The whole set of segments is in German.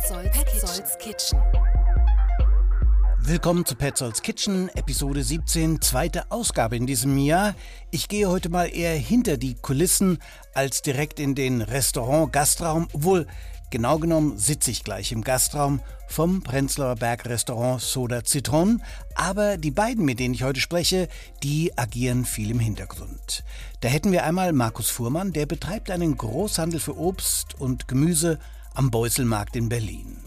Petzolds, Petzolds Kitchen. Willkommen zu Petzolds Kitchen, Episode 17, zweite Ausgabe in diesem Jahr. Ich gehe heute mal eher hinter die Kulissen als direkt in den Restaurant-Gastraum. Obwohl, genau genommen sitze ich gleich im Gastraum vom Prenzlauer Berg Restaurant Soda Zitron. Aber die beiden, mit denen ich heute spreche, die agieren viel im Hintergrund. Da hätten wir einmal Markus Fuhrmann, der betreibt einen Großhandel für Obst und Gemüse am Beuselmarkt in Berlin.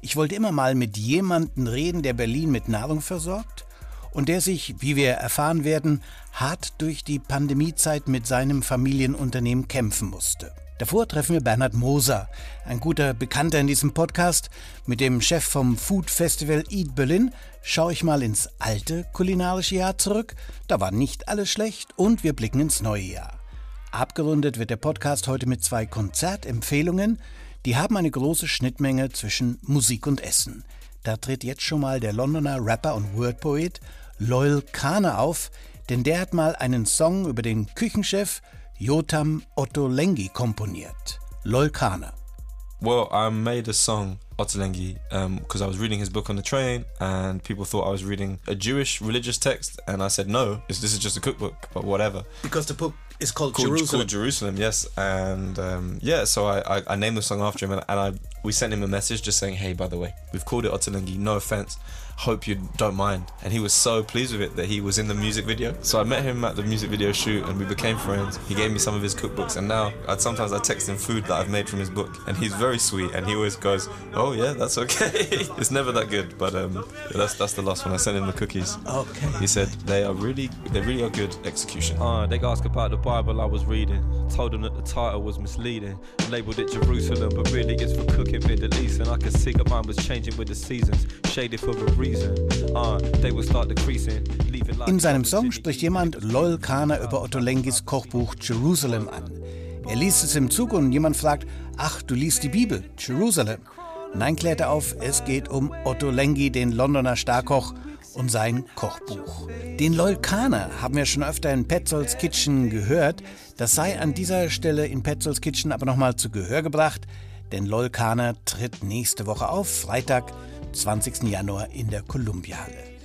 Ich wollte immer mal mit jemandem reden, der Berlin mit Nahrung versorgt und der sich, wie wir erfahren werden, hart durch die Pandemiezeit mit seinem Familienunternehmen kämpfen musste. Davor treffen wir Bernhard Moser, ein guter Bekannter in diesem Podcast. Mit dem Chef vom Food Festival Eat Berlin schaue ich mal ins alte kulinarische Jahr zurück. Da war nicht alles schlecht und wir blicken ins neue Jahr. Abgerundet wird der Podcast heute mit zwei Konzertempfehlungen. Die haben eine große Schnittmenge zwischen Musik und Essen. Da tritt jetzt schon mal der Londoner Rapper und Wordpoet Loyal Kana auf, denn der hat mal einen Song über den Küchenchef Jotam Ottolenghi komponiert. Loyal Kana. Well, I made a song, Ottolenghi, because um, I was reading his book on the train, and people thought I was reading a Jewish religious text, and I said no, this is just a cookbook, but whatever. Because the book is called, Called Jerusalem. Called Jerusalem, yes, and um, yeah, so I, I, I named the song after him, and, and I we sent him a message just saying, hey, by the way, we've called it Ottolenghi, no offense, hope you don't mind, and he was so pleased with it that he was in the music video. So I met him at the music video shoot, and we became friends. He gave me some of his cookbooks, and now I sometimes I text him food that I've made from his book, and he's very sweet, and he always goes, oh yeah, that's okay. it's never that good, but um, that's that's the last one. I sent him the cookies. Okay. He said they are really they really are good execution. Uh, they asked about the Bible I was reading. Told them that the title was misleading. Labeled it Jerusalem, but really it's for cooking Middle East. And I could see that mine was changing with the seasons. Shaded for a reason. Like In seinem Song spricht jemand Loyal Kana über Otto Lenghis Kochbuch Jerusalem an. Er liest es im Zug und jemand fragt, ach, du liest die Bibel, Jerusalem. Nein, klärt er auf, es geht um Otto Lengi, den Londoner Starkoch und sein Kochbuch. Den Loyal Kana haben wir schon öfter in Petzolds Kitchen gehört. Das sei an dieser Stelle in Petzolds Kitchen aber nochmal zu Gehör gebracht, denn Loyal Kana tritt nächste Woche auf, Freitag, 20. Januar in der Kolumbiahalle.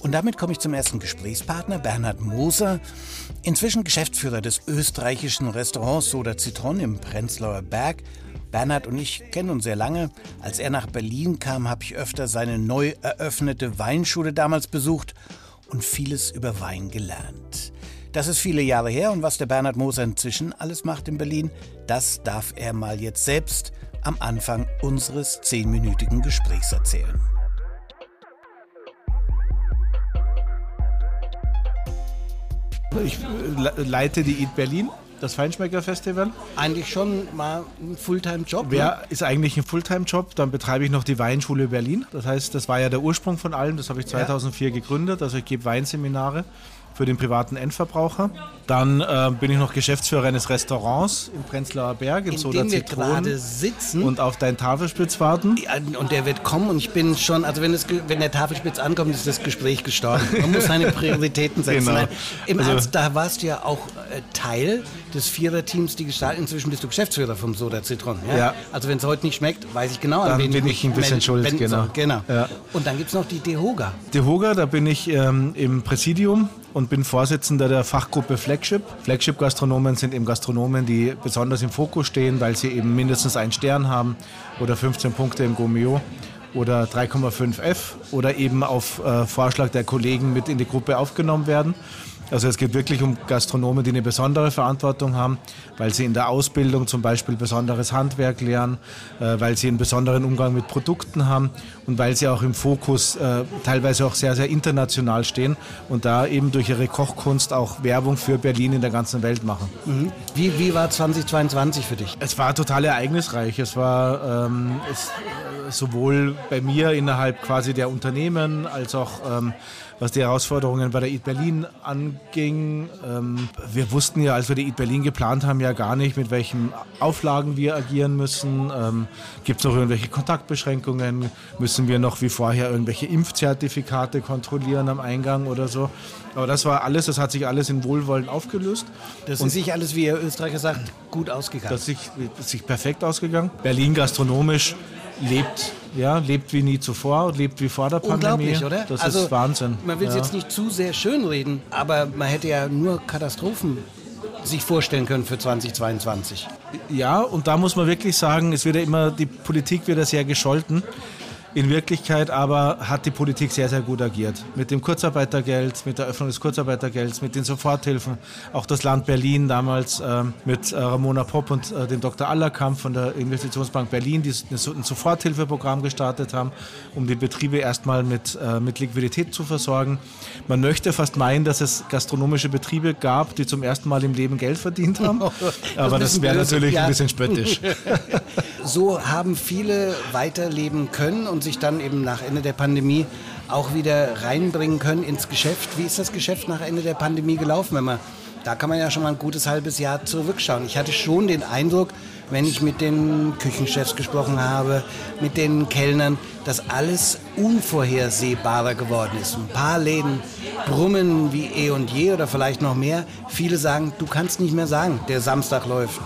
Und damit komme ich zum ersten Gesprächspartner, Bernhard Moser, inzwischen Geschäftsführer des österreichischen Restaurants Soda Zitron im Prenzlauer Berg. Bernhard und ich kennen uns sehr lange. Als er nach Berlin kam, habe ich öfter seine neu eröffnete Weinschule damals besucht und vieles über Wein gelernt. Das ist viele Jahre her und was der Bernhard Moser inzwischen alles macht in Berlin, das darf er mal jetzt selbst am Anfang unseres zehnminütigen Gesprächs erzählen. Ich äh, leite die Eat Berlin, das Feinschmecker-Festival. Eigentlich schon mal ein Fulltime-Job. ne? Wer ist eigentlich ein Fulltime-Job? Dann betreibe ich noch die Weinschule Berlin. Das heißt, das war ja der Ursprung von allem. Das habe ich 2004 gegründet. Also ich gebe Weinseminare für den privaten Endverbraucher. Dann äh, bin ich noch Geschäftsführer eines Restaurants im Prenzlauer Berg, im in Soda dem wir gerade sitzen. Und auf deinen Tafelspitz warten. Und der wird kommen und ich bin schon, also wenn, es, ge- wenn der Tafelspitz ankommt, ist das Gespräch gestorben. Man muss seine Prioritäten setzen. Genau. Nein, Im Also- Ernst, da warst du ja auch äh, Teil des Viererteams, die gestalten. Inzwischen bist du Geschäftsführer vom Soda Zitron. Ja? Ja. Also wenn es heute nicht schmeckt, weiß ich genau, an Dann wen bin ich ein bisschen schuld, genau. genau. Ja. Und dann gibt es noch die Dehoga. Die Hoga, da bin ich ähm, im Präsidium und bin Vorsitzender der Fachgruppe Flagship. Flagship-Gastronomen sind eben Gastronomen, die besonders im Fokus stehen, weil sie eben mindestens einen Stern haben oder 15 Punkte im Gomeo oder 3,5 F oder eben auf äh, Vorschlag der Kollegen mit in die Gruppe aufgenommen werden. Also es geht wirklich um Gastronomen, die eine besondere Verantwortung haben, weil sie in der Ausbildung zum Beispiel besonderes Handwerk lernen, äh, weil sie einen besonderen Umgang mit Produkten haben und weil sie auch im Fokus äh, teilweise auch sehr, sehr international stehen und da eben durch ihre Kochkunst auch Werbung für Berlin in der ganzen Welt machen. Wie, wie war 2022 für dich? Es war total ereignisreich. Es war ähm, es, sowohl bei mir innerhalb quasi der Unternehmen als auch ähm, was die Herausforderungen bei der Eat Berlin anging. Ähm, wir wussten ja, als wir die Eat Berlin geplant haben, ja gar nicht, mit welchen Auflagen wir agieren müssen. Ähm, Gibt es noch irgendwelche Kontaktbeschränkungen? Müssen wir noch wie vorher irgendwelche Impfzertifikate kontrollieren am Eingang oder so? Aber das war alles, das hat sich alles in Wohlwollen aufgelöst. Das ist sich alles, wie ihr Österreicher sagt, gut ausgegangen. Das ist sich, ist sich perfekt ausgegangen. Berlin gastronomisch lebt. Ja, lebt wie nie zuvor und lebt wie vor der Pandemie. Unglaublich, oder? Das also, ist Wahnsinn. Man will es ja. jetzt nicht zu sehr schönreden, aber man hätte ja nur Katastrophen sich vorstellen können für 2022. Ja, und da muss man wirklich sagen, es wird ja immer, die Politik wird ja sehr gescholten. In Wirklichkeit aber hat die Politik sehr, sehr gut agiert. Mit dem Kurzarbeitergeld, mit der Öffnung des Kurzarbeitergelds, mit den Soforthilfen. Auch das Land Berlin damals äh, mit äh, Ramona Popp und äh, dem Dr. Allerkamp von der Investitionsbank Berlin, die ein Soforthilfeprogramm gestartet haben, um die Betriebe erstmal mit, äh, mit Liquidität zu versorgen. Man möchte fast meinen, dass es gastronomische Betriebe gab, die zum ersten Mal im Leben Geld verdient haben. Aber das, wäre natürlich ja. ein bisschen spöttisch. so haben viele weiterleben können und sich dann eben nach Ende der Pandemie auch wieder reinbringen können ins Geschäft. Wie ist das Geschäft nach Ende der Pandemie gelaufen? Wenn man, da kann man ja schon mal ein gutes halbes Jahr zurückschauen. Ich hatte schon den Eindruck, wenn ich mit den Küchenchefs gesprochen habe, mit den Kellnern, dass alles unvorhersehbarer geworden ist. Ein paar Läden brummen wie eh und je oder vielleicht noch mehr. Viele sagen, du kannst nicht mehr sagen, der Samstag läuft,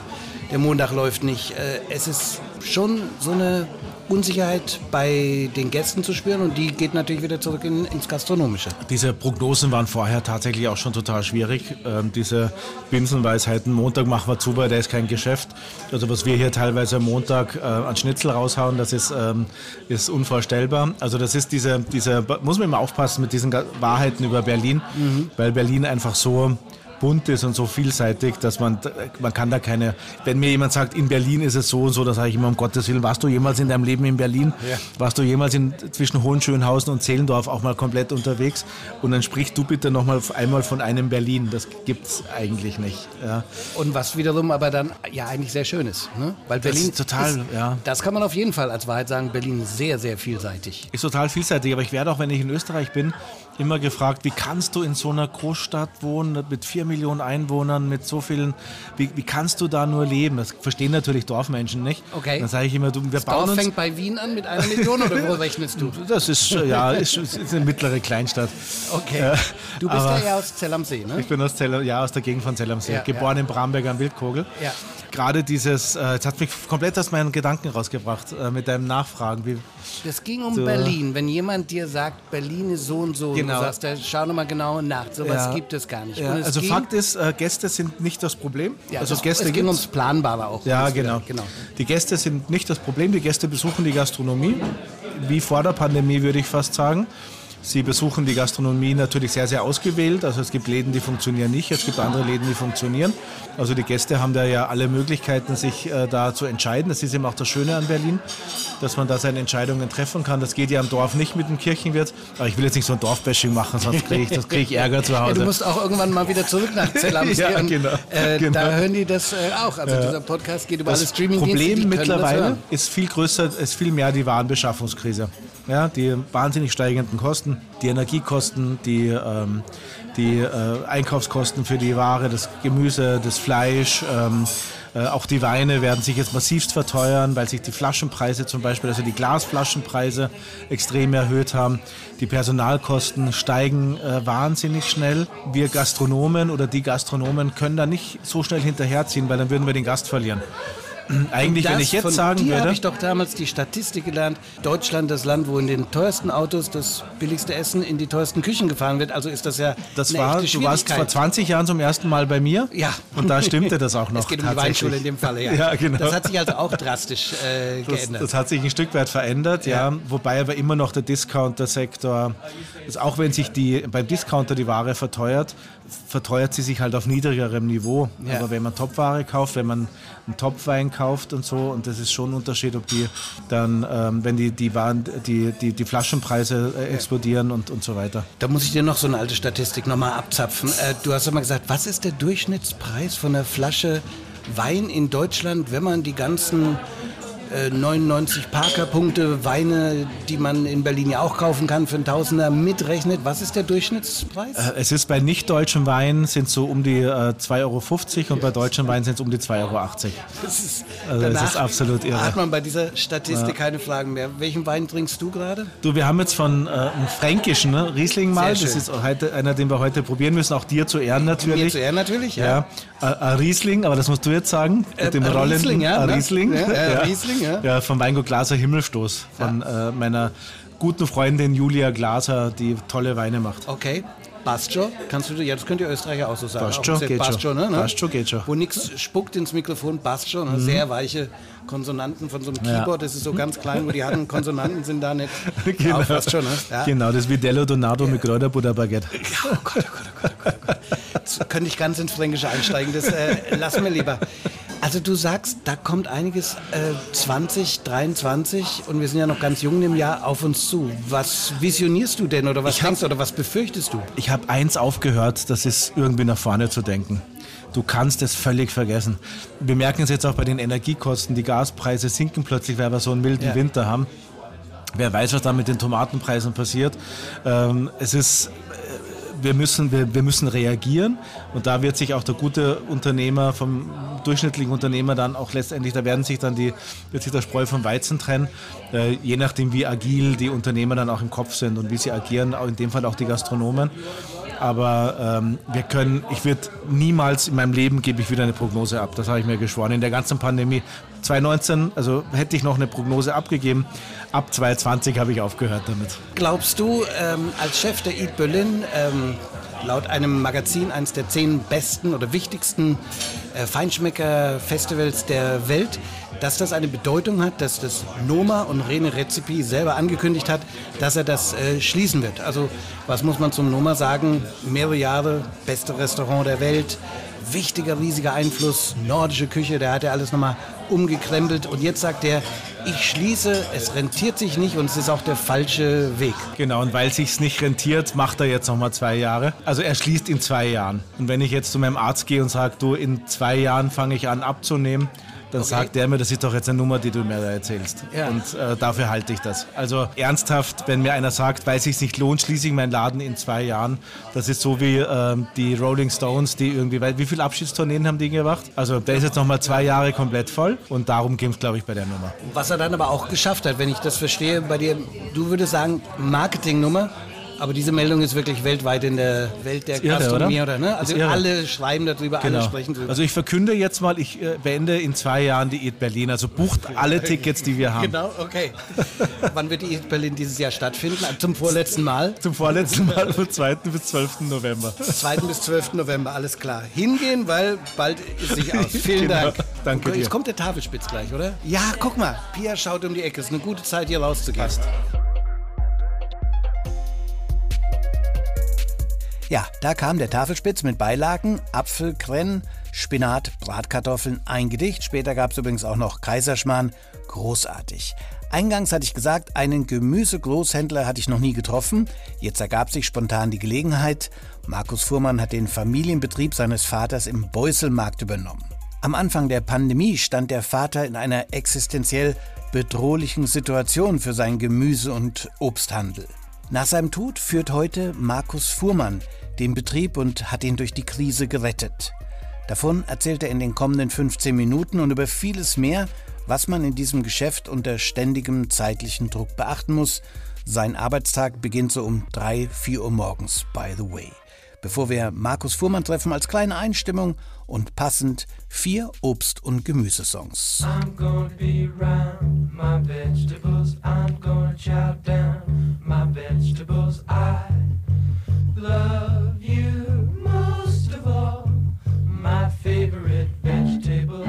der Montag läuft nicht. Äh, es ist schon so eine Unsicherheit bei den Gästen zu spüren und die geht natürlich wieder zurück in, ins Gastronomische. Diese Prognosen waren vorher tatsächlich auch schon total schwierig. Ähm, diese Binsenweisheiten, Montag machen wir zu, weil der ist kein Geschäft. Also was wir hier teilweise am Montag äh, an Schnitzel raushauen, das ist, ähm, ist unvorstellbar. Also das ist diese, diese, muss man immer aufpassen mit diesen Wahrheiten über Berlin, mhm. weil Berlin einfach so bunt ist und so vielseitig, dass man, man kann da keine, wenn mir jemand sagt, in Berlin ist es so und so, da sage ich immer, um Gottes Willen, warst du jemals in deinem Leben in Berlin? Ja. Warst du jemals in, zwischen Hohenschönhausen und Zehlendorf auch mal komplett unterwegs? Und dann sprich du bitte nochmal einmal von einem Berlin. Das gibt es eigentlich nicht. Ja. Und was wiederum aber dann ja eigentlich sehr schön ist. Ne? Weil Berlin ist total, ist, ja. Das kann man auf jeden Fall als Wahrheit sagen, Berlin ist sehr, sehr vielseitig. Ist total vielseitig, aber ich werde auch, wenn ich in Österreich bin, immer gefragt, wie kannst du in so einer Großstadt wohnen mit vier Millionen Einwohnern, mit so vielen, wie, wie kannst du da nur leben? Das verstehen natürlich Dorfmenschen nicht. Okay. Dann sage ich immer, du, wir das bauen Dorf uns fängt bei Wien an mit einer Million oder wo rechnest du? Das ist, ja, ist, ist eine mittlere Kleinstadt. Okay. Du bist ja aus Zell am See, ne? Ich bin aus, Zell, ja, aus der Gegend von Zell am See, ja, geboren ja. in Bramberg am Wildkogel. Ja gerade dieses, äh, jetzt hat mich komplett aus meinen Gedanken rausgebracht äh, mit deinem Nachfragen. Wie, das ging um so. Berlin. Wenn jemand dir sagt, Berlin ist so und so, genau. du sagst, da, schau nochmal genau nach. Sowas ja. gibt es gar nicht. Ja. Also Fakt ist, äh, Gäste sind nicht das Problem. Ja, also das, Gäste es ging ums Planbare auch. Ja, genau. genau. Die Gäste sind nicht das Problem. Die Gäste besuchen die Gastronomie, wie vor der Pandemie, würde ich fast sagen. Sie besuchen die Gastronomie natürlich sehr, sehr ausgewählt. Also es gibt Läden, die funktionieren nicht, es gibt andere Läden, die funktionieren. Also die Gäste haben da ja alle Möglichkeiten, sich äh, da zu entscheiden. Das ist eben auch das Schöne an Berlin, dass man da seine Entscheidungen treffen kann. Das geht ja im Dorf nicht mit dem Kirchenwirt. Aber ich will jetzt nicht so ein Dorfbashing machen, sonst kriege ich, krieg ich Ärger zu Hause. Ja, du musst auch irgendwann mal wieder zurück nach Zell am See. ja, genau, äh, genau. Da hören die das äh, auch. Also dieser Podcast geht über das alle streaming Das Problem mittlerweile ist viel größer, ist viel mehr die Warenbeschaffungskrise. Ja, die wahnsinnig steigenden Kosten, die Energiekosten, die, ähm, die äh, Einkaufskosten für die Ware, das Gemüse, das Fleisch, ähm, äh, auch die Weine werden sich jetzt massivst verteuern, weil sich die Flaschenpreise zum Beispiel, also die Glasflaschenpreise extrem erhöht haben. Die Personalkosten steigen äh, wahnsinnig schnell. Wir Gastronomen oder die Gastronomen können da nicht so schnell hinterherziehen, weil dann würden wir den Gast verlieren. Eigentlich, wenn ich jetzt sagen würde. habe ich doch damals die Statistik gelernt. Deutschland, das Land, wo in den teuersten Autos das billigste Essen in die teuersten Küchen gefahren wird. Also ist das ja. Das war, du warst vor 20 Jahren zum ersten Mal bei mir. Ja. Und da stimmte das auch noch. Es geht um die Weinschule in dem Falle, ja. ja genau. Das hat sich also auch drastisch äh, geändert. Das, das, hat sich ein Stück weit verändert, ja. ja. Wobei aber immer noch der Discounter-Sektor, also auch wenn sich die, beim Discounter die Ware verteuert, verteuert sie sich halt auf niedrigerem Niveau. Ja. Aber wenn man Topware kauft, wenn man einen Topwein kauft und so, und das ist schon ein Unterschied, ob die dann, ähm, wenn die, die, Waren, die, die, die Flaschenpreise äh, explodieren und, und so weiter. Da muss ich dir noch so eine alte Statistik nochmal abzapfen. Äh, du hast immer gesagt, was ist der Durchschnittspreis von einer Flasche Wein in Deutschland, wenn man die ganzen 99 äh, Parker-Punkte, Weine, die man in Berlin ja auch kaufen kann, für einen Tausender mitrechnet. Was ist der Durchschnittspreis? Äh, es ist bei nicht deutschen Weinen sind so um die äh, 2,50 Euro und bei deutschen Weinen sind es um die 2,80 Euro. Das ist, also das ist absolut irre. Hat man bei dieser Statistik ja. keine Fragen mehr. Welchen Wein trinkst du gerade? Du, wir haben jetzt von äh, einem fränkischen ne? Riesling mal. Das ist heute einer, den wir heute probieren müssen. Auch dir zu Ehren natürlich. Mir zu Ehren natürlich, ja. ja. Ein Riesling, aber das musst du jetzt sagen. Mit dem Rollen. Riesling, ja. Ne? Riesling. Ja. Riesling. Ja? Ja, vom Weingut Glaser Himmelstoß. Von äh, meiner guten Freundin Julia Glaser, die tolle Weine macht. Okay. Bastjo, kannst du, ja, das könnt ihr Österreicher auch so sagen. Bastjo, Auch geht Bastjo, schon. ne? ne? Bastjo geht schon. Wo nichts spuckt ins Mikrofon, Bastjo, ne? sehr weiche Konsonanten von so einem Ja. Keyboard, das ist so ganz klein, wo die harten Konsonanten sind da nicht Genau. fast schon, ne? Ja. Genau, das ist wie Dello Donato mit Kräuterbutter Baguette. Oh Gott, oh Gott, oh Gott, oh Gott, oh Gott. Jetzt könnte ich ganz ins Fränkische einsteigen, das äh, lassen wir lieber. Also du sagst, da kommt einiges äh, 2023 und wir sind ja noch ganz jung im Jahr auf uns zu. Was visionierst du denn oder was denkst du oder was befürchtest du? Ich habe eins aufgehört, das ist irgendwie nach vorne zu denken. Du kannst es völlig vergessen. Wir merken es jetzt auch bei den Energiekosten. Die Gaspreise sinken plötzlich, weil wir so einen milden Ja. Winter haben. Wer weiß, was da mit den Tomatenpreisen passiert. Ähm, es ist, wir müssen, wir, wir müssen reagieren und da wird sich auch der gute Unternehmer vom durchschnittlichen Unternehmer dann auch letztendlich, da werden sich dann die, wird sich der Spreu vom Weizen trennen, äh, je nachdem wie agil die Unternehmer dann auch im Kopf sind und wie sie agieren, auch in dem Fall auch die Gastronomen. Aber ähm, wir können, ich würde niemals in meinem Leben gebe ich wieder eine Prognose ab. Das habe ich mir geschworen. In der ganzen Pandemie 2019, also hätte ich noch eine Prognose abgegeben. Ab 2020 habe ich aufgehört damit. Glaubst du, ähm, als Chef der Eat Berlin, ähm, laut einem Magazin eines der zehn besten oder wichtigsten äh, Feinschmecker-Festivals der Welt, dass das eine Bedeutung hat, dass das Noma und Rene Rezipi selber angekündigt hat, dass er das äh, schließen wird? Also, was muss man zum Noma sagen? Mehrere Jahre, beste Restaurant der Welt, wichtiger, riesiger Einfluss, nordische Küche, der hat ja alles nochmal umgekrempelt und jetzt sagt er, ich schließe, es rentiert sich nicht und es ist auch der falsche Weg. Genau, und weil sich's nicht rentiert, macht er jetzt nochmal zwei Jahre. Also er schließt in zwei Jahren. Und wenn ich jetzt zu meinem Arzt gehe und sage, du, in zwei Jahren fange ich an abzunehmen, dann Okay. sagt der mir, das ist doch jetzt eine Nummer, die du mir da erzählst. Ja. Und äh, dafür halte ich das. Also ernsthaft, wenn mir einer sagt, weil es sich nicht lohnt, schließe ich meinen Laden in zwei Jahren. Das ist so wie ähm, die Rolling Stones, die irgendwie, wie viele Abschiedstourneen haben die gemacht? Also der ist jetzt nochmal zwei Jahre komplett voll und darum ging es, glaube ich, bei der Nummer. Was er dann aber auch geschafft hat, wenn ich das verstehe, bei dir, du würdest sagen, Marketingnummer, aber diese Meldung ist wirklich weltweit in der Welt der irre, Gastronomie, oder? oder? ne? Also irre. alle schreiben darüber, alle sprechen darüber. Also ich verkünde jetzt mal, ich äh, beende in zwei Jahren die Eat Berlin. Also bucht alle Tickets, die wir haben. Genau, okay. Wann wird die Eat Berlin dieses Jahr stattfinden? Zum vorletzten Mal? Zum vorletzten Mal vom 2. bis 12. November. 2. bis 12. November, alles klar. Hingehen, weil bald ist sich aus. Vielen Genau, Dank. danke dir. Jetzt kommt der Tafelspitz gleich, oder? Ja, guck mal. Pia schaut um die Ecke. Ist eine gute Zeit, hier rauszugehen. Ja, da kam der Tafelspitz mit Beilagen, Apfel, Krenn, Spinat, Bratkartoffeln, ein Gedicht. Später gab es übrigens auch noch Kaiserschmarrn. Großartig. Eingangs hatte ich gesagt, einen Gemüsegroßhändler hatte ich noch nie getroffen. Jetzt ergab sich spontan die Gelegenheit. Markus Fuhrmann hat den Familienbetrieb seines Vaters im Beuselmarkt übernommen. Am Anfang der Pandemie stand der Vater in einer existenziell bedrohlichen Situation für seinen Gemüse- und Obsthandel. Nach seinem Tod führt heute Markus Fuhrmann den Betrieb und hat ihn durch die Krise gerettet. Davon erzählt er in den kommenden 15 Minuten und über vieles mehr, was man in diesem Geschäft unter ständigem zeitlichen Druck beachten muss. Sein Arbeitstag beginnt so um 3, 4 Uhr morgens, by the way. Bevor wir Markus Fuhrmann treffen, als kleine Einstimmung und passend vier Obst- und Gemüsesongs. I'm gonna be round my vegetables. I'm gonna chow down my vegetables. I love you most of all. My favorite vegetable.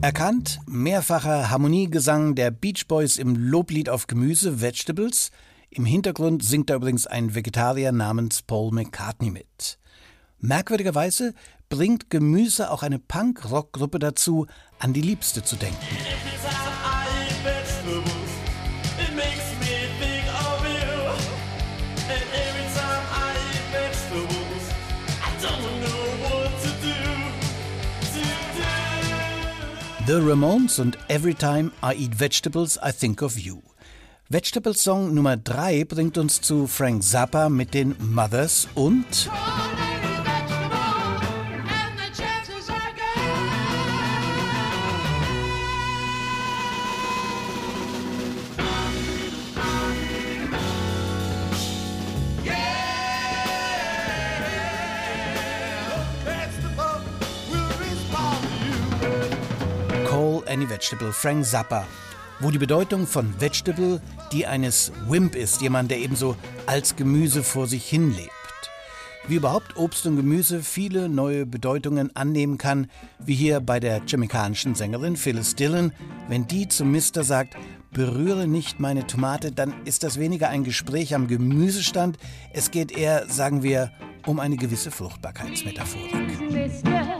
Erkannt mehrfacher Harmoniegesang der Beach Boys im Loblied auf Gemüse, Vegetables. Im Hintergrund singt da übrigens ein Vegetarier namens Paul McCartney mit. Merkwürdigerweise bringt Gemüse auch eine Punk-Rock-Gruppe dazu, an die Liebste zu denken. The Ramones und Every Time I Eat Vegetables, I Think of You. Vegetables Song Nummer 3 bringt uns zu Frank Zappa mit den Mothers und Any Vegetable, Frank Zappa, wo die Bedeutung von Vegetable die eines Wimp ist, jemand, der ebenso als Gemüse vor sich hin lebt. Wie überhaupt Obst und Gemüse viele neue Bedeutungen annehmen kann, wie hier bei der jamaikanischen Sängerin Phyllis Dillon, wenn die zum Mister sagt, berühre nicht meine Tomate, dann ist das weniger ein Gespräch am Gemüsestand, es geht eher, sagen wir, um eine gewisse Fruchtbarkeitsmetaphorik. Mister,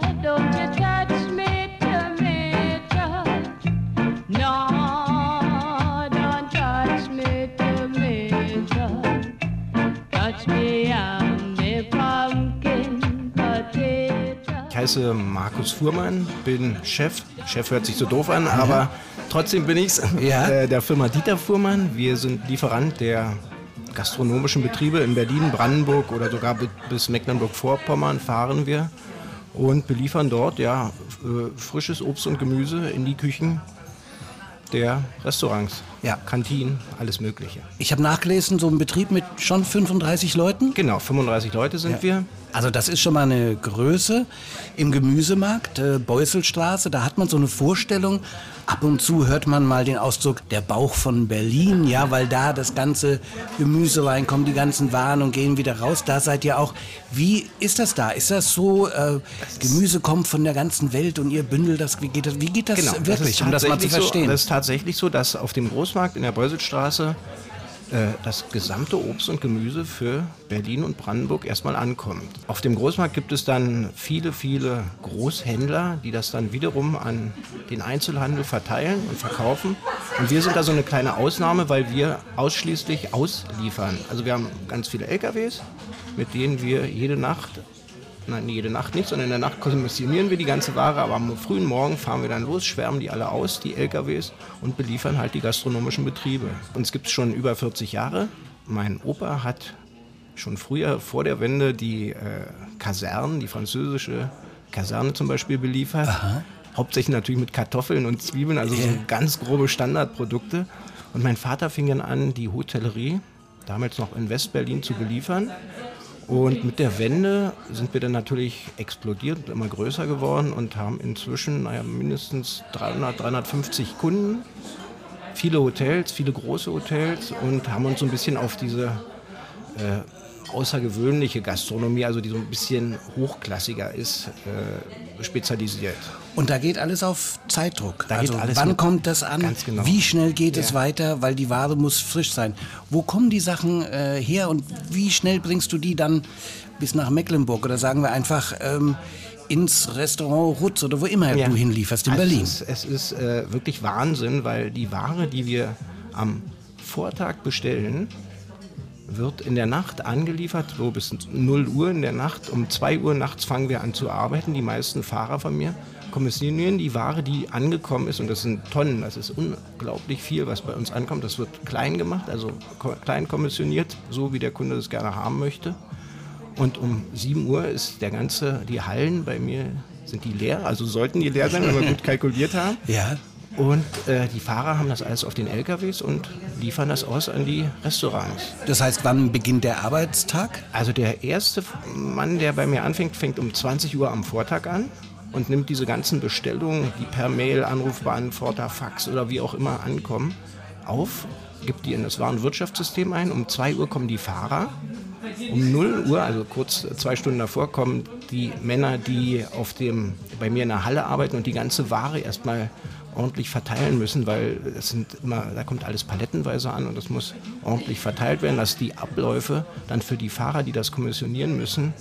Ich heiße Markus Fuhrmann, bin Chef. Chef hört sich so doof an, aber trotzdem bin ich's. Ja. Äh, der Firma Dieter Fuhrmann. Wir sind Lieferant der gastronomischen Betriebe in Berlin, Brandenburg oder sogar bi- bis Mecklenburg-Vorpommern fahren wir und beliefern dort ja äh, frisches Obst und Gemüse in die Küchen der Restaurants, Ja. Kantinen, alles Mögliche. Ich habe nachgelesen, so ein Betrieb mit schon 35 Leuten. Genau, 35 Leute sind wir. Also das ist schon mal eine Größe. Im Gemüsemarkt, äh, Beusselstraße, da hat man so eine Vorstellung. Ab und zu hört man mal den Ausdruck der Bauch von Berlin, ja, weil da das ganze Gemüse reinkommt, die ganzen Waren und gehen wieder raus. Da seid ihr auch. Wie ist das da? Ist das so, äh, Gemüse kommt von der ganzen Welt und ihr bündelt das? Wie geht das, wie geht das Genau, wirklich, ist um das mal zu verstehen? So, das ist tatsächlich so, dass auf dem Großmarkt in der Beuselstraße das gesamte Obst und Gemüse für Berlin und Brandenburg erstmal ankommt. Auf dem Großmarkt gibt es dann viele, viele Großhändler, die das dann wiederum an den Einzelhandel verteilen und verkaufen. Und wir sind da so eine kleine Ausnahme, weil wir ausschließlich ausliefern. Also wir haben ganz viele LKWs, mit denen wir jede Nacht Nein, jede Nacht nicht, sondern in der Nacht kommissionieren wir die ganze Ware, aber am frühen Morgen fahren wir dann los, schwärmen die alle aus, die LKWs, und beliefern halt die gastronomischen Betriebe. Uns gibt es schon über 40 Jahre. Mein Opa hat schon früher vor der Wende die äh, Kasernen, die französische Kaserne zum Beispiel beliefert. Hauptsächlich natürlich mit Kartoffeln und Zwiebeln, also so ganz grobe Standardprodukte. Und mein Vater fing dann an, die Hotellerie, damals noch in Westberlin, zu beliefern. Und mit der Wende sind wir dann natürlich explodiert und immer größer geworden und haben inzwischen naja, mindestens 300, 350 Kunden, viele Hotels, viele große Hotels und haben uns so ein bisschen auf diese äh, außergewöhnliche Gastronomie, also die so ein bisschen hochklassiger ist, äh, spezialisiert. Und da geht alles auf Zeitdruck. Da geht also alles wann mit- kommt das an? Genau. Wie schnell geht es Ja. weiter? Weil die Ware muss frisch sein. Wo kommen die Sachen äh, her und wie schnell bringst du die dann bis nach Mecklenburg oder sagen wir einfach ähm, ins Restaurant Rutz oder wo immer Ja. du hinlieferst in Also Berlin? Es ist, es ist äh, wirklich Wahnsinn, weil die Ware, die wir am Vortag bestellen, wird in der Nacht angeliefert, so bis 0 Uhr in der Nacht. Um 2 Uhr nachts fangen wir an zu arbeiten. Die meisten Fahrer von mir kommissionieren die Ware, die angekommen ist. Und das sind Tonnen, das ist unglaublich viel, was bei uns ankommt. Das wird klein gemacht, also klein kommissioniert, so wie der Kunde das gerne haben möchte. Und um 7 Uhr ist der ganze, die Hallen bei mir sind die leer, also sollten die leer sein, wenn wir gut kalkuliert haben. Ja. Und äh, die Fahrer haben das alles auf den LKWs und liefern das aus an die Restaurants. Das heißt, wann beginnt der Arbeitstag? Also der erste Mann, der bei mir anfängt, fängt um 20 Uhr am Vortag an und nimmt diese ganzen Bestellungen, die per Mail, Anrufbeantworter, Fax oder wie auch immer ankommen, auf, gibt die in das Warenwirtschaftssystem ein. Um 2 Uhr kommen die Fahrer. Um 0 Uhr, also kurz zwei Stunden davor, kommen die Männer, die auf dem, bei mir in der Halle arbeiten und die ganze Ware erstmal ordentlich verteilen müssen, weil es sind immer, da kommt alles palettenweise an und das muss ordentlich verteilt werden, dass die Abläufe dann für die Fahrer, die das kommissionieren müssen,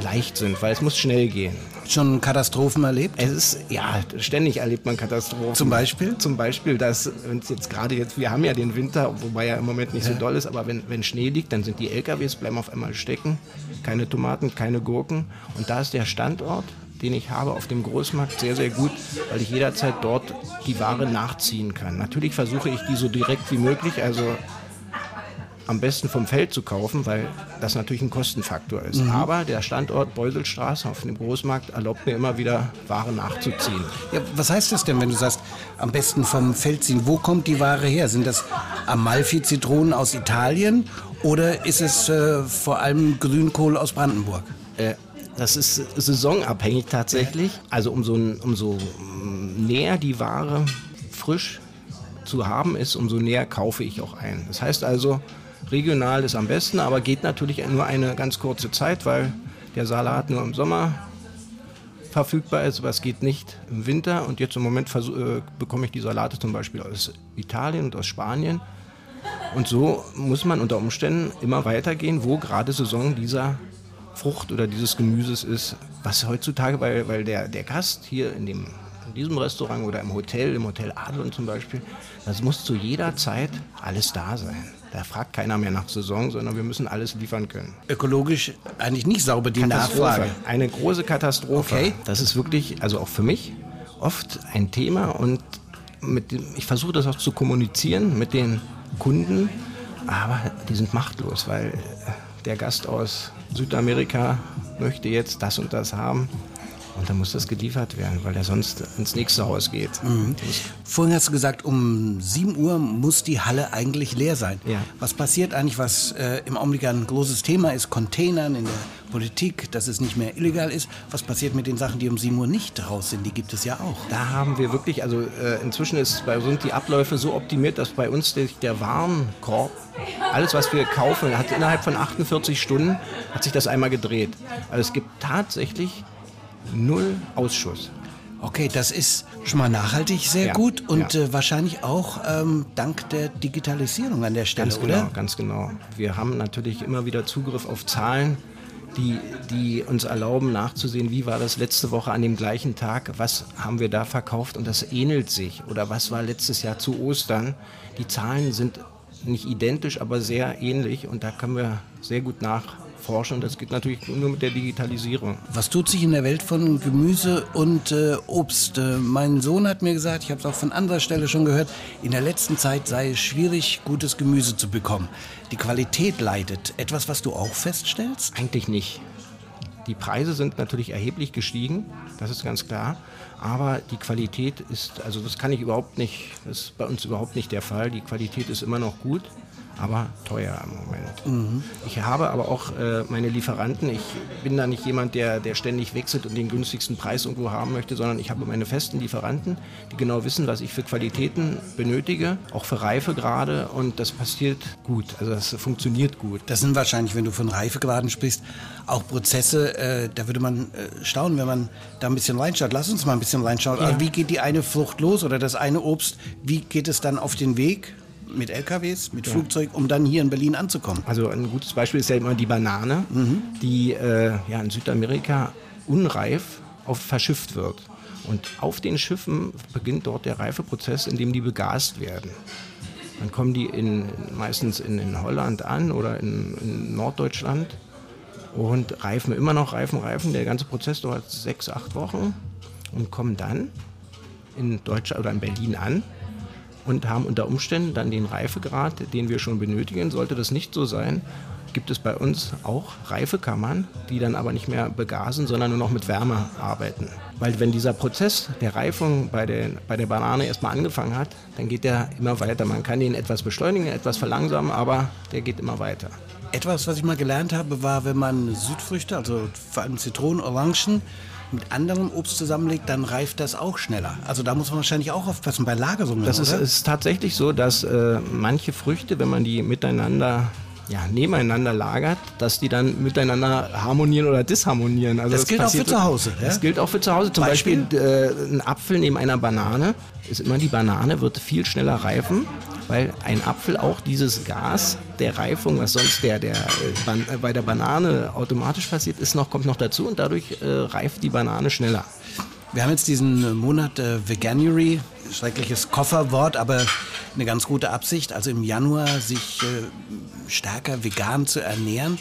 leicht sind, weil es muss schnell gehen. Schon Katastrophen erlebt? Es ist, ja, ständig erlebt man Katastrophen. Zum Beispiel? Zum Beispiel, dass uns jetzt gerade jetzt, wir haben ja den Winter, wobei er im Moment nicht so doll ist, aber wenn, wenn Schnee liegt, dann sind die LKWs, bleiben auf einmal stecken. Keine Tomaten, keine Gurken. Und da ist der Standort, den ich habe auf dem Großmarkt, sehr, sehr gut, weil ich jederzeit dort die Ware nachziehen kann. Natürlich versuche ich die so direkt wie möglich, also am besten vom Feld zu kaufen, weil das natürlich ein Kostenfaktor ist. Aber der Standort Beuselstraße auf dem Großmarkt erlaubt mir immer wieder Ware nachzuziehen. Ja, was heißt das denn, wenn du sagst, am besten vom Feld ziehen? Wo kommt die Ware her? Sind das Amalfi-Zitronen aus Italien oder ist es äh, vor allem Grünkohl aus Brandenburg? Äh, das ist saisonabhängig tatsächlich. Also umso, umso mm, näher die Ware frisch zu haben ist, umso näher kaufe ich auch ein. Das heißt also, regional ist am besten, aber geht natürlich nur eine ganz kurze Zeit, weil der Salat nur im Sommer verfügbar ist, aber es geht nicht im Winter. Und jetzt im Moment äh, bekomme ich die Salate zum Beispiel aus Italien und aus Spanien. Und so muss man unter Umständen immer weitergehen, wo gerade Saison dieser Frucht oder dieses Gemüses ist, was heutzutage, weil, weil der, der Gast hier in, dem, in diesem Restaurant oder im Hotel, im Hotel Adlon zum Beispiel, das muss zu jeder Zeit alles da sein. Da fragt keiner mehr nach Saison, sondern wir müssen alles liefern können. Ökologisch eigentlich nicht sauber die. Nachfrage. Eine große Katastrophe. Okay. Das ist wirklich, also auch für mich, oft ein Thema und mit dem, ich versuche das auch zu kommunizieren mit den Kunden, aber die sind machtlos, weil der Gast aus Südamerika möchte jetzt das und das haben. Und dann muss das geliefert werden, weil er sonst ins nächste Haus geht. Vorhin hast du gesagt, um 7 Uhr muss die Halle eigentlich leer sein. Ja. Was passiert eigentlich, was äh, im Augenblick ein großes Thema ist, Containern in der Politik, dass es nicht mehr illegal ist. Was passiert mit den Sachen, die um 7 Uhr nicht raus sind? Die gibt es ja auch. Da haben wir wirklich, also äh, inzwischen ist uns die Abläufe so optimiert, dass bei uns der, der Warenkorb, alles was wir kaufen, hat innerhalb von 48 Stunden hat sich das einmal gedreht. Also es gibt tatsächlich null Ausschuss. Okay, das ist schon mal nachhaltig sehr Ja, gut und ja. äh, wahrscheinlich auch ähm, dank der Digitalisierung an der Stelle, Ganz oder? genau, ganz genau. Wir haben natürlich immer wieder Zugriff auf Zahlen, die, die uns erlauben nachzusehen, wie war das letzte Woche an dem gleichen Tag, was haben wir da verkauft und das ähnelt sich. Oder was war letztes Jahr zu Ostern. Die Zahlen sind nicht identisch, aber sehr ähnlich und da können wir sehr gut nachforschen und das geht natürlich nur mit der Digitalisierung. Was tut sich in der Welt von Gemüse und äh, Obst? Äh, mein Sohn hat mir gesagt, ich habe es auch von anderer Stelle schon gehört, in der letzten Zeit sei es schwierig, gutes Gemüse zu bekommen. Die Qualität leidet. Etwas, was du auch feststellst? Eigentlich nicht. Die Preise sind natürlich erheblich gestiegen, das ist ganz klar. Aber die Qualität ist, also das kann ich überhaupt nicht, das ist bei uns überhaupt nicht der Fall. Die Qualität ist immer noch gut, aber teuer im Moment. Ich habe aber auch äh, meine Lieferanten, ich bin da nicht jemand, der, der ständig wechselt und den günstigsten Preis irgendwo haben möchte, sondern ich habe meine festen Lieferanten, die genau wissen, was ich für Qualitäten benötige, auch für Reifegrade und das passiert gut, also das funktioniert gut. Das sind wahrscheinlich, wenn du von Reifegraden sprichst, auch Prozesse, äh, da würde man äh, staunen, wenn man da ein bisschen reinschaut. Lass uns mal ein bisschen reinschauen. Also wie geht die eine Frucht los oder das eine Obst? Wie geht es dann auf den Weg mit LKWs, mit Flugzeug, um dann hier in Berlin anzukommen? Also ein gutes Beispiel ist ja immer die Banane, die äh, ja, in Südamerika unreif auf, verschifft wird. Und auf den Schiffen beginnt dort der Reifeprozess, in dem die begast werden. Dann kommen die in, meistens in, in Holland an oder in, in Norddeutschland und reifen immer noch, reifen, reifen. Der ganze Prozess dauert sechs, acht Wochen und kommen dann in Deutschland oder in Berlin an und haben unter Umständen dann den Reifegrad, den wir schon benötigen. Sollte das nicht so sein, gibt es bei uns auch Reifekammern, die dann aber nicht mehr begasen, sondern nur noch mit Wärme arbeiten. Weil wenn dieser Prozess der Reifung bei der, bei der Banane erstmal angefangen hat, dann geht der immer weiter. Man kann den etwas beschleunigen, etwas verlangsamen, aber der geht immer weiter. Etwas, was ich mal gelernt habe, war, wenn man Südfrüchte, also vor allem Zitronen, Orangen, mit anderem Obst zusammenlegt, dann reift das auch schneller. Also da muss man wahrscheinlich auch aufpassen bei Lagerungen, Das ist, ist tatsächlich so, dass äh, manche Früchte, wenn man die miteinander ja, nebeneinander lagert, dass die dann miteinander harmonieren oder disharmonieren. Also Das gilt auch passiert- für zu Hause, ja? Das gilt auch für zu Hause. Zum Beispiel? Beispiel, äh, ein Apfel neben einer Banane ist immer die Banane wird viel schneller reifen, weil ein Apfel auch dieses Gas der Reifung, was sonst der, der äh, äh, bei der Banane automatisch passiert, ist noch kommt noch dazu und dadurch äh, reift die Banane schneller. Wir haben jetzt diesen Monat äh, Veganuary, schreckliches Kofferwort, aber eine ganz gute Absicht. Also im Januar sich äh, stärker vegan zu ernähren.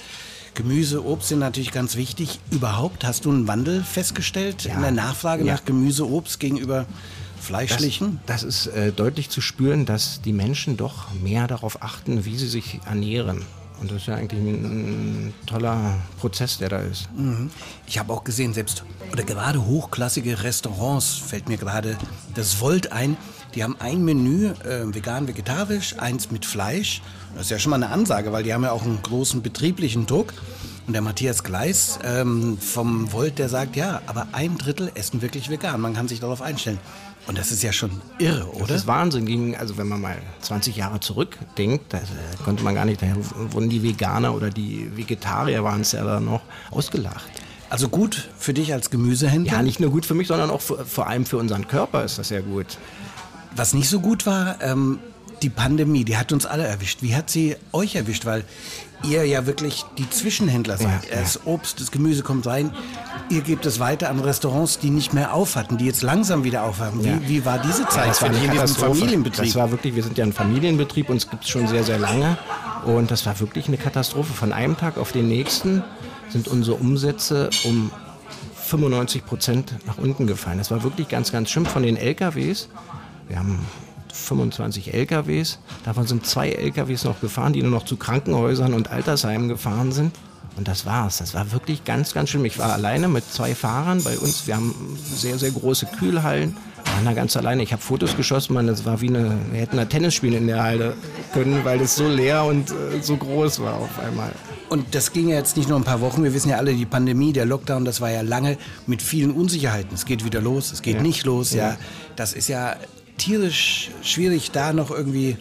Gemüse, Obst sind natürlich ganz wichtig. Überhaupt hast du einen Wandel festgestellt in der Nachfrage Ja. nach Gemüse, Obst gegenüber fleischlichen? Das ist äh, deutlich zu spüren, dass die Menschen doch mehr darauf achten, wie sie sich ernähren. Und das ist ja eigentlich ein, ein toller Prozess, der da ist. Ich habe auch gesehen, selbst oder gerade hochklassige Restaurants fällt mir gerade das Volt ein. Die haben ein Menü, äh, vegan, vegetarisch, eins mit Fleisch. Das ist ja schon mal eine Ansage, weil die haben ja auch einen großen betrieblichen Druck. Und der Matthias Gleis ähm, vom Volt, der sagt, ja, aber ein Drittel essen wirklich vegan. Man kann sich darauf einstellen. Und das ist ja schon irre, oder? Das ist Wahnsinn. Gegen, also wenn man mal 20 Jahre zurückdenkt, da äh, konnte man gar nicht, da wurden die Veganer oder die Vegetarier waren es ja da noch ausgelacht. Also gut für dich als Gemüsehändler. Ja, nicht nur gut für mich, sondern auch für, vor allem für unseren Körper ist das ja gut. Was nicht so gut war, ähm, die Pandemie, die hat uns alle erwischt. Wie hat sie euch erwischt? Weil ihr ja wirklich die Zwischenhändler seid. Ja, ja. Das Obst, das Gemüse kommt rein. Ihr gebt es weiter an Restaurants, die nicht mehr aufhatten, die jetzt langsam wieder aufhaben. Wie, Ja. wie war diese Zeit Das für war dich in diesem. Familienbetrieb? Das war wirklich, wir sind ja ein Familienbetrieb, uns gibt es schon sehr, sehr lange. Und das war wirklich eine Katastrophe. Von einem Tag auf den nächsten sind unsere Umsätze um 95 Prozent nach unten gefallen. Das war wirklich ganz, ganz schlimm. Von den LKWs, wir haben 25 LKWs, davon sind zwei LKWs noch gefahren, die nur noch zu Krankenhäusern und Altersheimen gefahren sind. Und das war's. Das war wirklich ganz, ganz schlimm. Ich war alleine mit zwei Fahrern bei uns. Wir haben sehr, sehr große Kühlhallen. Wir waren da ganz alleine. Ich habe Fotos geschossen, man, das war wie eine, wir hätten da Tennis spielen in der Halle können, weil es so leer und äh, so groß war auf einmal. Und das ging ja jetzt nicht nur ein paar Wochen. Wir wissen ja alle, die Pandemie, der Lockdown, das war ja lange mit vielen Unsicherheiten. Es geht wieder los, es geht Ja. nicht los. Ja. Ja. das ist ja tierisch schwierig, da noch irgendwie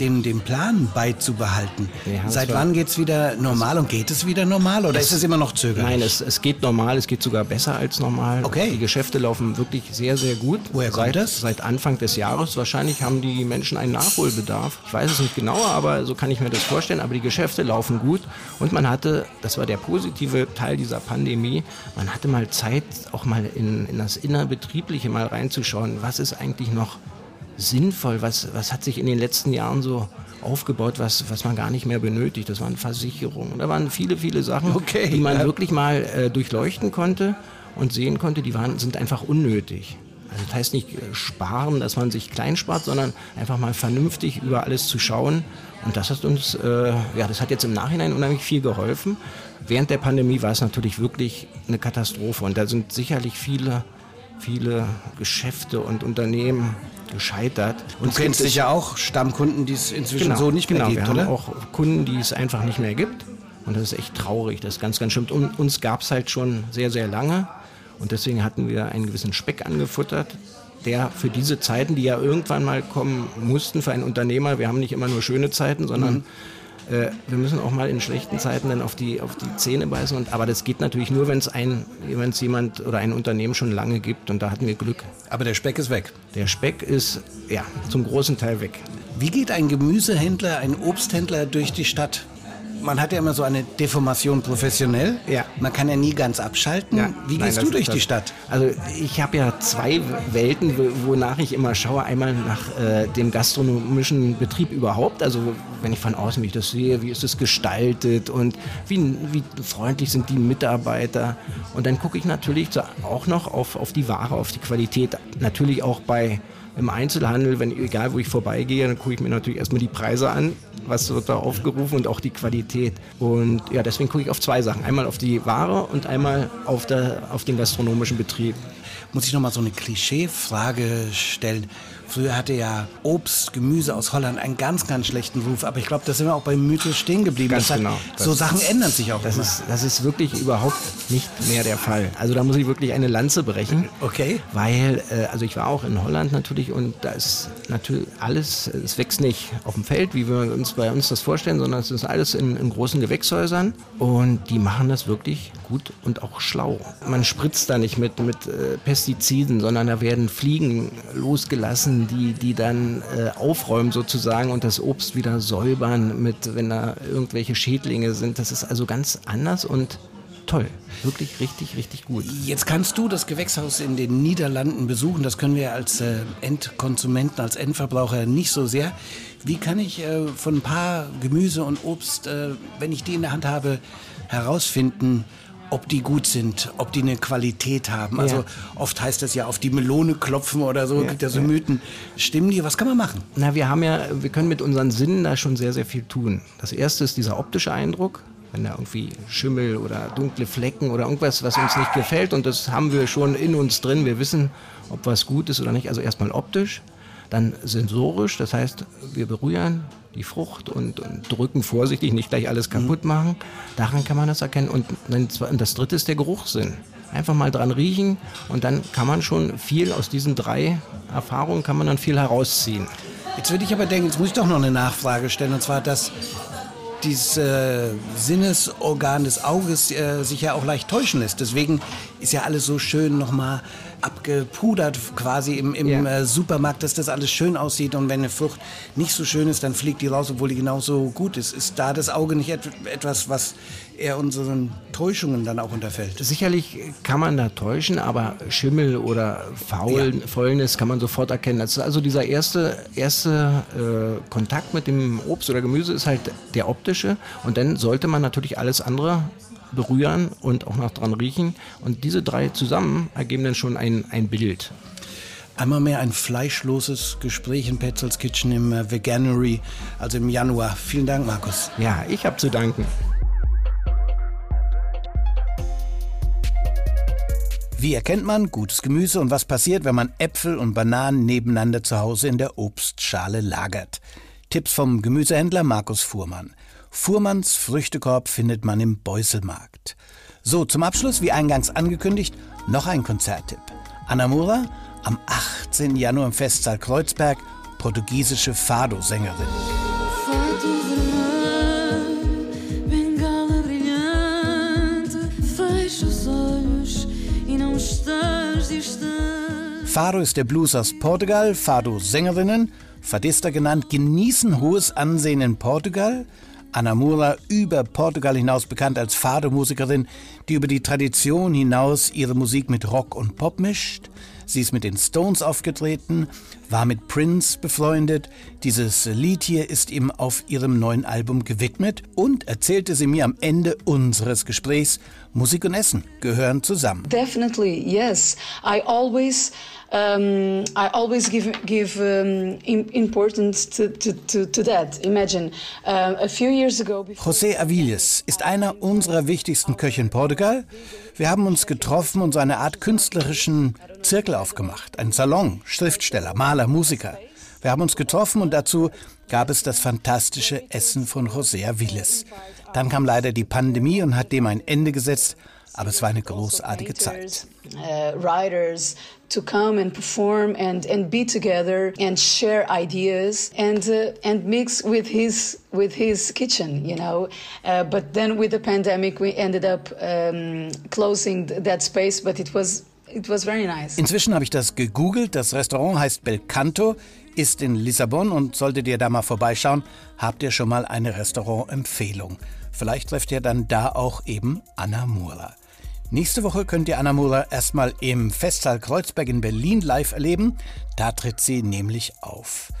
den, den Plan beizubehalten. Ja, Seit wann geht's wieder normal und geht es wieder normal oder ist es immer noch zögerlich? Nein, es, es geht normal, es geht sogar besser als normal. Okay. Die Geschäfte laufen wirklich sehr, sehr gut. Woher kommt seit, das? Seit Anfang des Jahres. Wahrscheinlich haben die Menschen einen Nachholbedarf. Ich weiß es nicht genauer, aber so kann ich mir das vorstellen. Aber die Geschäfte laufen gut. Und man hatte, das war der positive Teil dieser Pandemie, man hatte mal Zeit, auch mal in, in das Innerbetriebliche mal reinzuschauen. Was ist eigentlich noch sinnvoll? Was, was hat sich in den letzten Jahren so aufgebaut, was, was man gar nicht mehr benötigt? Das waren Versicherungen. Da waren viele, viele Sachen, Okay, die man ja. wirklich mal äh, durchleuchten konnte und sehen konnte, die waren, sind einfach unnötig. Also das heißt nicht äh, sparen, dass man sich klein spart, sondern einfach mal vernünftig über alles zu schauen. Und das hat uns, äh, ja, das hat jetzt im Nachhinein unheimlich viel geholfen. Während der Pandemie war es natürlich wirklich eine Katastrophe und da sind sicherlich viele, viele Geschäfte und Unternehmen gescheitert. Du Und es kennst sicher auch Stammkunden, die es inzwischen genau, so nicht mehr genau. gibt, wir oder? haben auch Kunden, die es einfach nicht mehr gibt. Und das ist echt traurig, das ist ganz, ganz schlimm. Und uns gab es halt schon sehr, sehr lange. Und deswegen hatten wir einen gewissen Speck angefuttert, der für diese Zeiten, die ja irgendwann mal kommen mussten für einen Unternehmer, wir haben nicht immer nur schöne Zeiten, sondern äh, wir müssen auch mal in schlechten Zeiten dann auf die, auf die Zähne beißen. Und, aber das geht natürlich nur, wenn es ein, wenn es jemand oder ein Unternehmen schon lange gibt. Und da hatten wir Glück. Aber der Speck ist weg. Der Speck ist ja zum großen Teil weg. Wie geht ein Gemüsehändler, ein Obsthändler durch die Stadt? Man hat ja immer so eine Deformation professionell. Ja. Man kann ja nie ganz abschalten. Ja, Wie nein, gehst das du durch die Stadt? Also ich habe ja zwei Welten, wo- wonach ich immer schaue. Einmal nach äh, dem gastronomischen Betrieb überhaupt. Also wenn ich von außen, wie ich das sehe, wie ist es gestaltet und wie, wie freundlich sind die Mitarbeiter. Und dann gucke ich natürlich auch noch auf, auf die Ware, auf die Qualität. Natürlich auch bei im Einzelhandel, wenn egal wo ich vorbeigehe, dann gucke ich mir natürlich erstmal die Preise an, was wird da aufgerufen und auch die Qualität. Und ja, deswegen gucke ich auf zwei Sachen. Einmal auf die Ware und einmal auf, der, auf den gastronomischen Betrieb. Muss ich noch mal so eine Klischeefrage stellen? Früher hatte ja Obst, Gemüse aus Holland einen ganz, ganz schlechten Ruf. Aber ich glaube, da sind wir auch beim Mythos stehen geblieben. Ganz Das hat, genau. So Das- Sachen ändern sich auch Das immer. ist, das ist wirklich überhaupt nicht mehr der Fall. Also da muss ich wirklich eine Lanze brechen. Okay. Weil, äh, also ich war auch in Holland natürlich und da ist natürlich alles, es wächst nicht auf dem Feld, wie wir uns bei uns das vorstellen, sondern es ist alles in, in großen Gewächshäusern und die machen das wirklich gut und auch schlau. Man spritzt da nicht mit, mit äh, Pestiziden, sondern da werden Fliegen losgelassen, die, die dann äh, aufräumen sozusagen und das Obst wieder säubern mit, wenn da irgendwelche Schädlinge sind. Das ist also ganz anders und toll. Wirklich richtig, richtig gut. Jetzt kannst du das Gewächshaus in den Niederlanden besuchen. Das können wir als äh, Endkonsumenten, als Endverbraucher nicht so sehr. Wie kann ich äh, von ein paar Gemüse und Obst, äh, wenn ich die in der Hand habe, herausfinden, ob die gut sind, ob die eine Qualität haben? Also Ja. oft heißt das ja auf die Melone klopfen oder so, gibt ja so Mythen. Stimmen die? Was kann man machen? Na, wir haben ja, wir können mit unseren Sinnen da schon sehr, sehr viel tun. Das erste ist dieser optische Eindruck. Wenn da irgendwie Schimmel oder dunkle Flecken oder irgendwas, was uns nicht gefällt und das haben wir schon in uns drin. Wir wissen, ob was gut ist oder nicht. Also erstmal optisch, dann sensorisch, das heißt, wir berühren die Frucht und, und drücken vorsichtig, nicht gleich alles kaputt machen. Daran kann man das erkennen. Und, das dritte ist der Geruchssinn. Einfach mal dran riechen und dann kann man schon viel aus diesen drei Erfahrungen kann man dann viel herausziehen. Jetzt würde ich aber denken, jetzt muss ich doch noch eine Nachfrage stellen, und zwar, dass dieses äh, Sinnesorgan des Auges äh, sich ja auch leicht täuschen lässt. Deswegen ist ja alles so schön nochmal abgepudert quasi im, im Ja. äh, Supermarkt, dass das alles schön aussieht und wenn eine Frucht nicht so schön ist, dann fliegt die raus, obwohl die genauso gut ist. Ist da das Auge nicht et etwas, was eher unseren Täuschungen dann auch unterfällt? Sicherlich kann man da täuschen, aber Schimmel oder Faul, Fäulnis kann man sofort erkennen. Das ist also dieser erste, erste äh, Kontakt mit dem Obst oder Gemüse ist halt der optische und dann sollte man natürlich alles andere berühren und auch noch dran riechen und diese drei zusammen ergeben dann schon ein, ein Bild. Einmal mehr ein fleischloses Gespräch in Petzels Kitchen im äh, Veganuary, also im Januar. Vielen Dank, Markus. Ja, ich habe zu danken. Wie erkennt man gutes Gemüse und was passiert, wenn man Äpfel und Bananen nebeneinander zu Hause in der Obstschale lagert? Tipps vom Gemüsehändler Markus Fuhrmann. Fuhrmanns Früchtekorb findet man im Beuselmarkt. So, zum Abschluss, wie eingangs angekündigt, noch ein Konzerttipp. Anna Mura am 18. Januar im Festsaal Kreuzberg, portugiesische Fado-Sängerin. Fado ist der Blues aus Portugal. Fado-Sängerinnen, Fadista genannt, genießen hohes Ansehen in Portugal. Ana Moura über Portugal hinaus bekannt als Fado-Musikerin, die über die Tradition hinaus ihre Musik mit Rock und Pop mischt. Sie ist mit den Stones aufgetreten, war mit Prince befreundet. Dieses Lied hier ist ihm auf ihrem neuen Album gewidmet und erzählte sie mir am Ende unseres Gesprächs, Musik und Essen gehören zusammen. Definitely, yes. I always, um, I always give give um, im- importance to, to, to, that. Imagine, uh, a few years ago, José Aviles ist einer unserer wichtigsten Köche in Portugal. Wir haben uns getroffen und so eine Art künstlerischen Zirkel aufgemacht. Ein Salon, Schriftsteller, Maler, Musiker. Wir haben uns getroffen und dazu gab es das fantastische Essen von José Aviles. Dann kam leider die Pandemie und hat dem ein Ende gesetzt, aber es war eine großartige Zeit. writers to come and perform and, and be together and share ideas and uh, and mix with his with his kitchen, you know. Uh, but then with the pandemic, we ended up um, closing th- that space. But it was nice. Inzwischen habe ich das gegoogelt. Das Restaurant heißt Belcanto, ist in Lissabon und solltet ihr da mal vorbeischauen, habt ihr schon mal eine Restaurantempfehlung. Vielleicht trefft ihr dann da auch eben Anna Mura. Nächste Woche könnt ihr Anna Mura erstmal im Festsaal Kreuzberg in Berlin live erleben. Da tritt sie nämlich auf.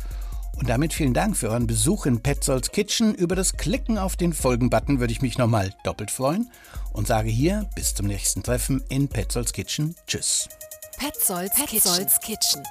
Und damit vielen Dank für euren Besuch in Petzolds Kitchen. Über das Klicken auf den Folgen-Button würde ich mich nochmal doppelt freuen und sage hier bis zum nächsten Treffen in Petzolds Kitchen. Tschüss. Petzolds, Petzolds Kitchen.